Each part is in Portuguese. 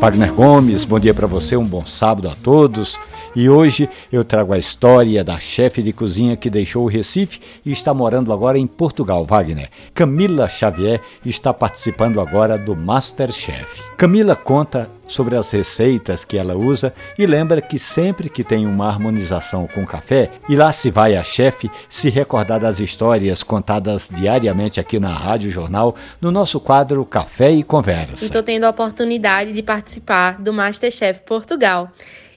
Wagner Gomes, bom dia para você, um bom sábado a todos. E hoje eu trago a história da chefe de cozinha que deixou o Recife e está morando agora em Portugal, Wagner. Camila Xavier está participando agora do Masterchef. Camila conta sobre as receitas que ela usa e lembra que sempre que tem uma harmonização com café, e lá se vai a chefe se recordar das histórias contadas diariamente aqui na Rádio Jornal, no nosso quadro Café e Conversa. Estou tendo a oportunidade de participar do Masterchef Portugal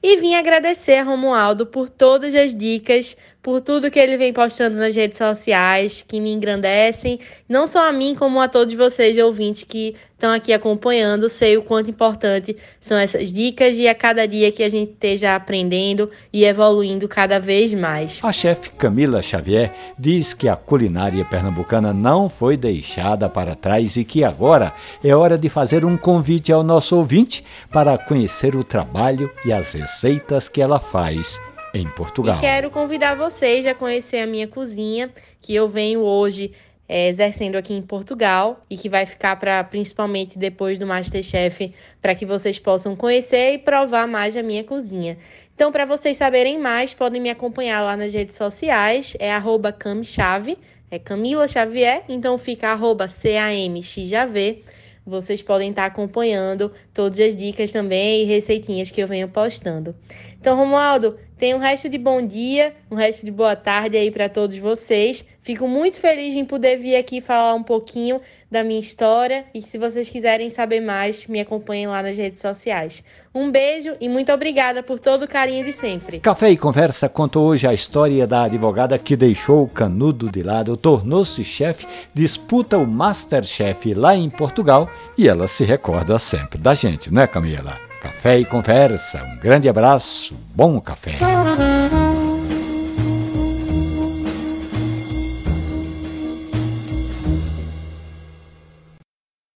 e vim agradecer a Romualdo por todas as dicas, por tudo que ele vem postando nas redes sociais, que me engrandecem, não só a mim, como a todos vocês, ouvintes, que estão aqui acompanhando. Sei o quanto importante são essas dicas e a cada dia que a gente esteja aprendendo e evoluindo cada vez mais. A chefe Camila Xavier diz que a culinária pernambucana não foi deixada para trás e que agora é hora de fazer um convite ao nosso ouvinte para conhecer o trabalho e as receitas que ela faz em Portugal. E quero convidar vocês a conhecer a minha cozinha, que eu venho hoje é, exercendo aqui em Portugal e que vai ficar para principalmente depois do Masterchef para que vocês possam conhecer e provar mais a minha cozinha. Então, para vocês saberem mais, podem me acompanhar lá nas redes sociais, é arroba camchave, é Camila Xavier, então fica arroba C-A-M-X-J-V. Vocês podem estar acompanhando todas as dicas também e receitinhas que eu venho postando. Então, Romualdo, tem um resto de bom dia, um resto de boa tarde aí para todos vocês. Fico muito feliz em poder vir aqui falar um pouquinho da minha história e se vocês quiserem saber mais, me acompanhem lá nas redes sociais. Um beijo e muito obrigada por todo o carinho de sempre. Café e Conversa contou hoje a história da advogada que deixou o canudo de lado, tornou-se chefe, disputa o Masterchef lá em Portugal e ela se recorda sempre da gente, né, Camila? Café e Conversa. Um grande abraço, bom café.